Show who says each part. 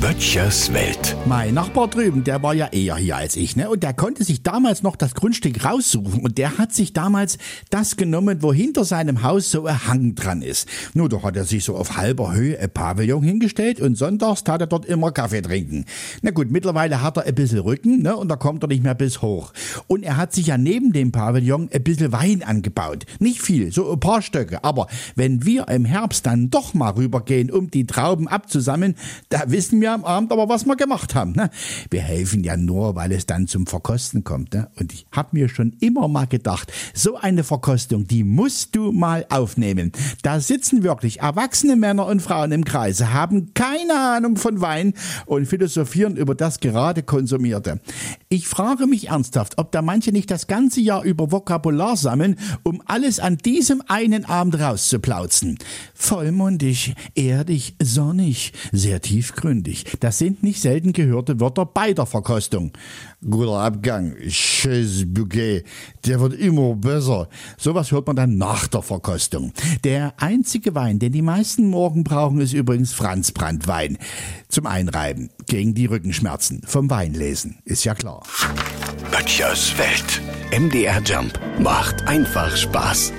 Speaker 1: Böttchers Welt.
Speaker 2: Mein Nachbar drüben, der war ja eher hier als ich, ne? Und der konnte sich damals noch das Grundstück raussuchen. Und der hat sich damals das genommen, wo hinter seinem Haus so ein Hang dran ist. Nur da hat er sich so auf halber Höhe ein Pavillon hingestellt und sonntags tat er dort immer Kaffee trinken. Na gut, mittlerweile hat er ein bisschen Rücken, ne? Und da kommt er nicht mehr bis hoch. Und er hat sich ja neben dem Pavillon ein bisschen Wein angebaut. Nicht viel, so ein paar Stöcke. Aber wenn wir im Herbst dann doch mal rübergehen, um die Trauben abzusammeln, da wissen wir am Abend aber, was wir gemacht haben. Ne? Wir helfen ja nur, weil es dann zum Verkosten kommt. Ne? Und ich habe mir schon immer mal gedacht, so eine Verkostung, die musst du mal aufnehmen. Da sitzen wirklich erwachsene Männer und Frauen im Kreise, haben keine Ahnung von Wein und philosophieren über das gerade Konsumierte. Ich frage mich ernsthaft, ob da manche nicht das ganze Jahr über Vokabular sammeln, um alles an diesem einen Abend rauszuplauzen. Vollmundig, erdig, sonnig, sehr tiefgründig. Das sind nicht selten gehörte Wörter bei der Verkostung. Guter Abgang, schönes Bouquet, der wird immer besser. Sowas hört man dann nach der Verkostung. Der einzige Wein, den die meisten morgen brauchen, ist übrigens Franzbrandwein. Zum Einreiben, gegen die Rückenschmerzen, vom Weinlesen, ist ja klar.
Speaker 1: Böttchers Welt. MDR Jump macht einfach Spaß.